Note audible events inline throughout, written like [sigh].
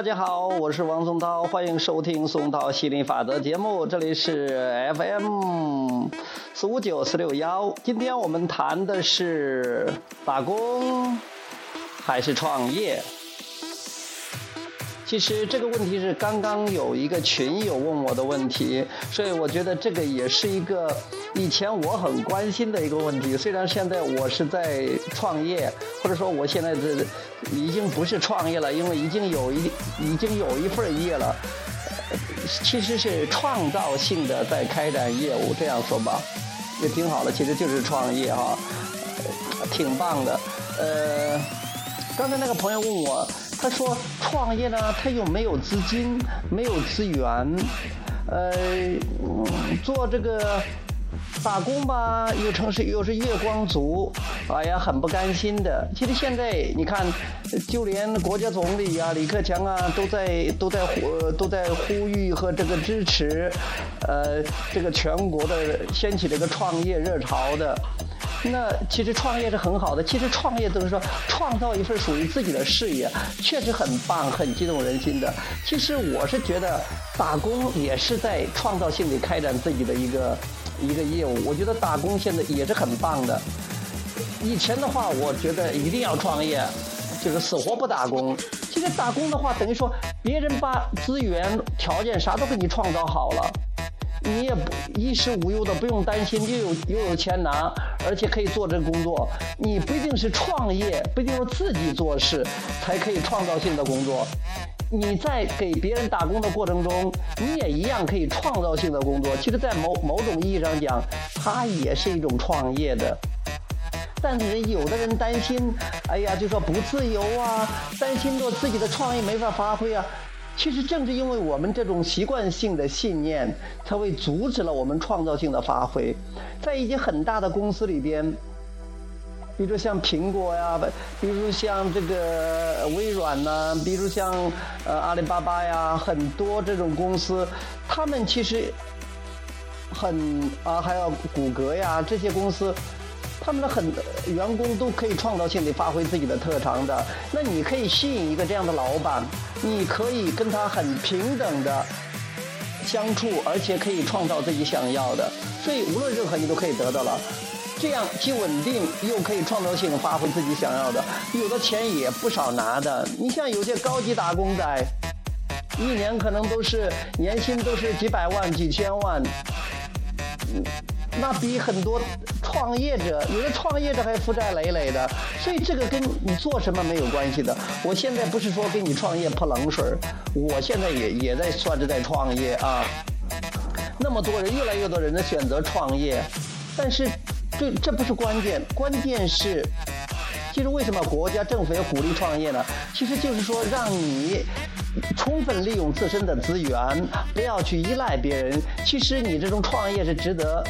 大家好，我是王松涛，[laughs] 欢迎收听松涛心理法则节目，这里是 [laughs] FM 四五九四六幺。今天我们谈的是打工还是创业。其实这个问题是刚刚有一个群友问我的问题，所以我觉得这个也是一个以前我很关心的一个问题。虽然现在我是在创业，或者说我现在是已经不是创业了，因为已经有一已经有一份业了，其实是创造性的在开展业务，这样说吧，也挺好的。其实就是创业哈，挺棒的。呃，刚才那个朋友问我。他说：“创业呢，他又没有资金，没有资源，呃，做这个打工吧，又成是又是月光族，哎呀，很不甘心的。其实现在你看，就连国家总理啊，李克强啊，都在都在呼都在呼吁和这个支持，呃，这个全国的掀起这个创业热潮的。”那其实创业是很好的，其实创业就是说创造一份属于自己的事业，确实很棒，很激动人心的。其实我是觉得打工也是在创造性地开展自己的一个一个业务。我觉得打工现在也是很棒的。以前的话，我觉得一定要创业，就是死活不打工。其实打工的话，等于说别人把资源、条件啥都给你创造好了。你也不衣食无忧的，不用担心，又有又有钱拿，而且可以做这个工作。你不一定是创业，不一定要自己做事才可以创造性的工作。你在给别人打工的过程中，你也一样可以创造性的工作。其实，在某某种意义上讲，它也是一种创业的。但是有的人担心，哎呀，就说不自由啊，担心着自己的创意没法发挥啊。其实正是因为我们这种习惯性的信念，才会阻止了我们创造性的发挥。在一些很大的公司里边，比如说像苹果呀，比如像这个微软呐，比如像呃阿里巴巴呀，很多这种公司，他们其实很啊，还有谷歌呀这些公司。他们的很员工都可以创造性的发挥自己的特长的，那你可以吸引一个这样的老板，你可以跟他很平等的相处，而且可以创造自己想要的，所以无论任何你都可以得到了，这样既稳定又可以创造性发挥自己想要的，有的钱也不少拿的。你像有些高级打工仔，一年可能都是年薪都是几百万、几千万，嗯，那比很多。创业者有的创业者还负债累累的，所以这个跟你做什么没有关系的。我现在不是说给你创业泼冷水我现在也也在算着在创业啊。那么多人，越来越多人的选择创业，但是这这不是关键，关键是，其实为什么国家政府要鼓励创业呢？其实就是说让你充分利用自身的资源，不要去依赖别人。其实你这种创业是值得。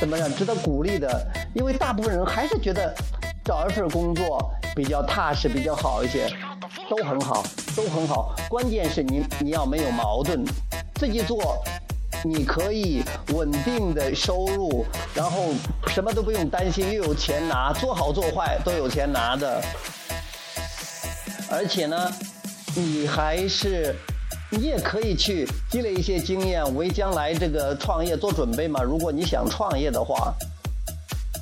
怎么样？值得鼓励的，因为大部分人还是觉得找一份工作比较踏实、比较好一些，都很好，都很好。关键是你你要没有矛盾，自己做，你可以稳定的收入，然后什么都不用担心，又有钱拿，做好做坏都有钱拿的。而且呢，你还是。你也可以去积累一些经验，为将来这个创业做准备嘛。如果你想创业的话，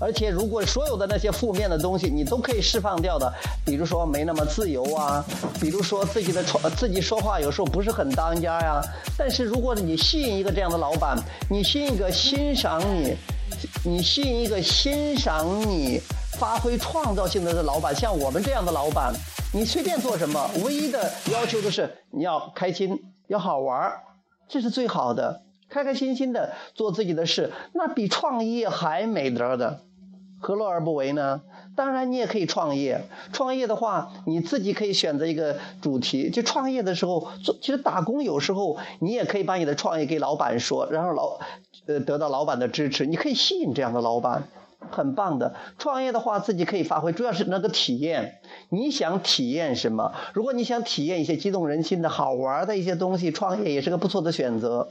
而且如果所有的那些负面的东西你都可以释放掉的，比如说没那么自由啊，比如说自己的创自己说话有时候不是很当家呀。但是如果你吸引一个这样的老板，你吸引一个欣赏你，你吸引一个欣赏你发挥创造性的的老板，像我们这样的老板。你随便做什么，唯一的要求就是你要开心，要好玩这是最好的。开开心心的做自己的事，那比创业还美德的，何乐而不为呢？当然，你也可以创业。创业的话，你自己可以选择一个主题。就创业的时候，做其实打工有时候你也可以把你的创业给老板说，然后老呃得到老板的支持。你可以吸引这样的老板。很棒的创业的话，自己可以发挥，主要是那个体验。你想体验什么？如果你想体验一些激动人心的好玩的一些东西，创业也是个不错的选择。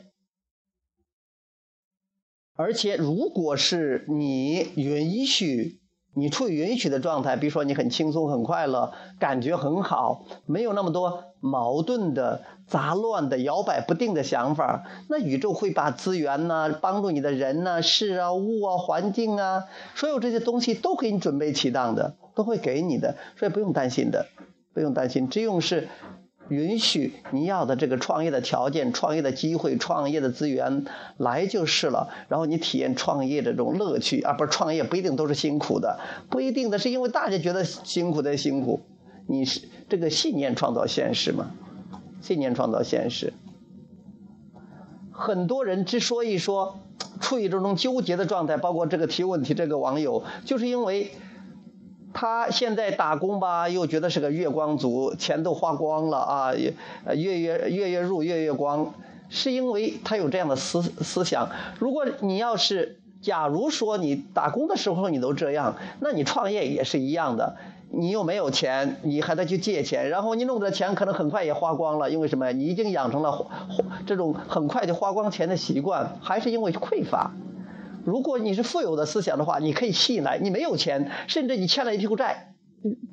而且，如果是你允许你处于允许的状态，比如说你很轻松、很快乐，感觉很好，没有那么多矛盾的、杂乱的、摇摆不定的想法，那宇宙会把资源呢、帮助你的人呢、事啊、物啊、环境啊，所有这些东西都给你准备齐当的，都会给你的，所以不用担心的，不用担心，只用是。允许你要的这个创业的条件、创业的机会、创业的资源来就是了。然后你体验创业这种乐趣，而不是创业不一定都是辛苦的，不一定的是因为大家觉得辛苦的辛苦。你是这个信念创造现实嘛？信念创造现实。很多人之所以说处于这种纠结的状态，包括这个提问题这个网友，就是因为。他现在打工吧，又觉得是个月光族，钱都花光了啊，月月月月入月月光，是因为他有这样的思思想。如果你要是，假如说你打工的时候你都这样，那你创业也是一样的，你又没有钱，你还得去借钱，然后你弄的钱可能很快也花光了，因为什么？你已经养成了这种很快就花光钱的习惯，还是因为匮乏。如果你是富有的思想的话，你可以吸引来。你没有钱，甚至你欠了一屁股债，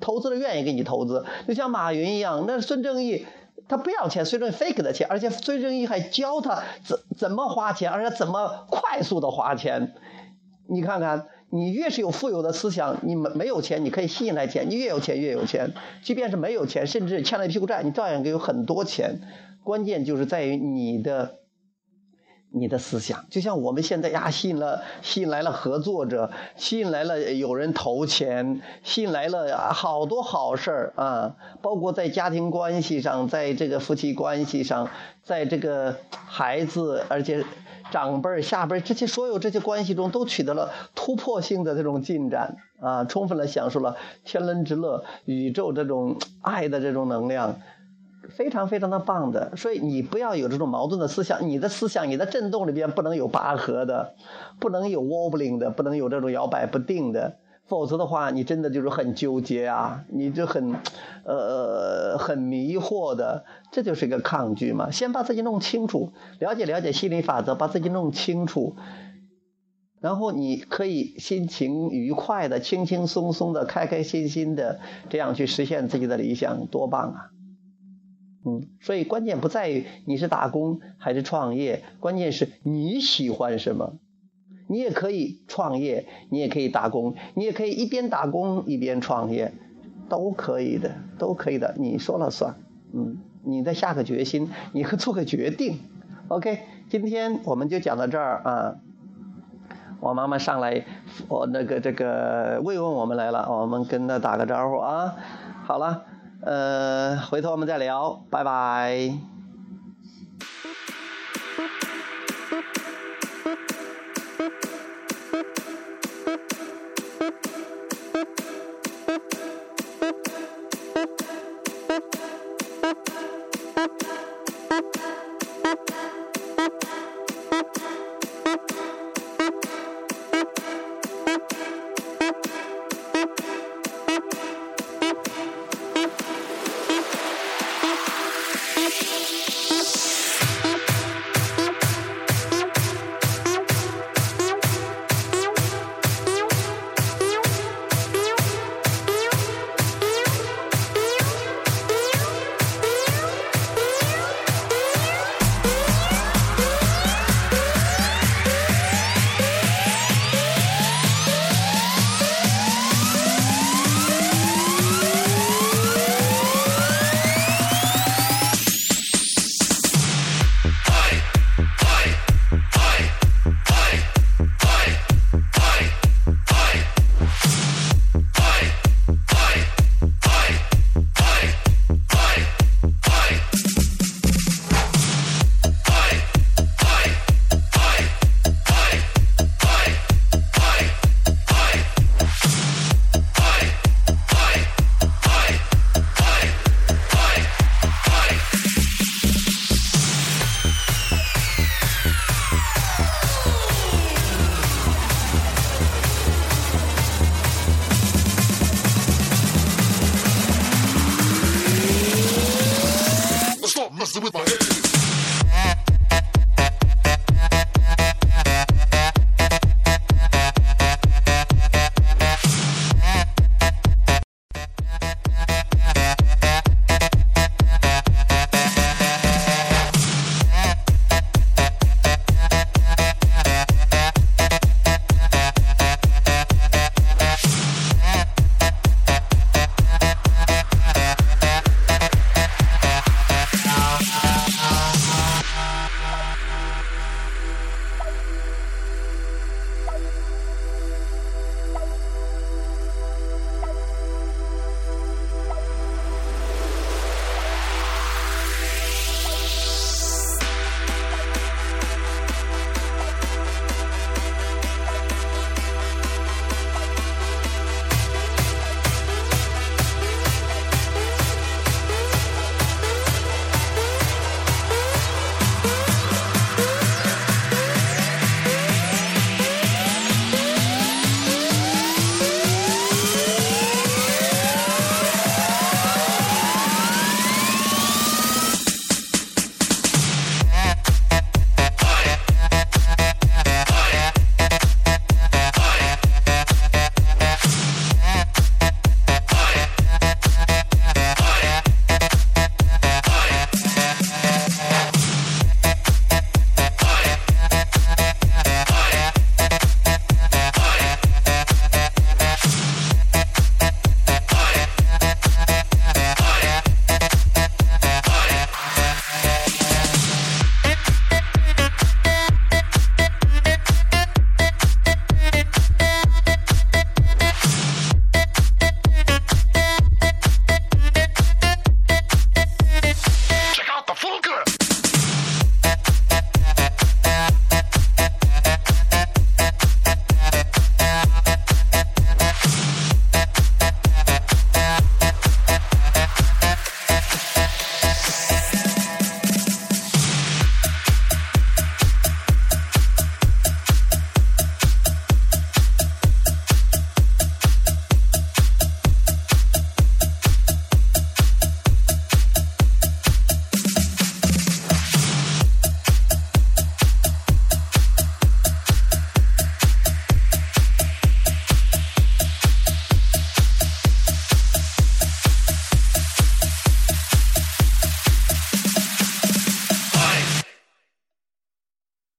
投资人愿意给你投资。就像马云一样，那孙正义他不要钱，孙正义 fake 的钱，而且孙正义还教他怎怎么花钱，而且怎么快速的花钱。你看看，你越是有富有的思想，你没没有钱，你可以吸引来钱。你越有钱越有钱，即便是没有钱，甚至欠了一屁股债，你照样有很多钱。关键就是在于你的。你的思想就像我们现在呀，吸引了吸引来了合作者，吸引来了有人投钱，吸引来了好多好事儿啊！包括在家庭关系上，在这个夫妻关系上，在这个孩子，而且长辈儿、下辈儿这些所有这些关系中，都取得了突破性的这种进展啊！充分的享受了天伦之乐、宇宙这种爱的这种能量。非常非常的棒的，所以你不要有这种矛盾的思想，你的思想、你的震动里边不能有拔河的，不能有 wobbling 的，不能有这种摇摆不定的，否则的话，你真的就是很纠结啊，你就很，呃，很迷惑的，这就是一个抗拒嘛。先把自己弄清楚，了解了解心理法则，把自己弄清楚，然后你可以心情愉快的、轻轻松松的、开开心心的这样去实现自己的理想，多棒啊！嗯，所以关键不在于你是打工还是创业，关键是你喜欢什么。你也可以创业，你也可以打工，你也可以一边打工一边创业，都可以的，都可以的，你说了算。嗯，你再下个决心，你做个决定。OK，今天我们就讲到这儿啊。我妈妈上来，我那个这个慰问我们来了，我们跟她打个招呼啊。好了。呃，回头我们再聊，拜拜。Hey.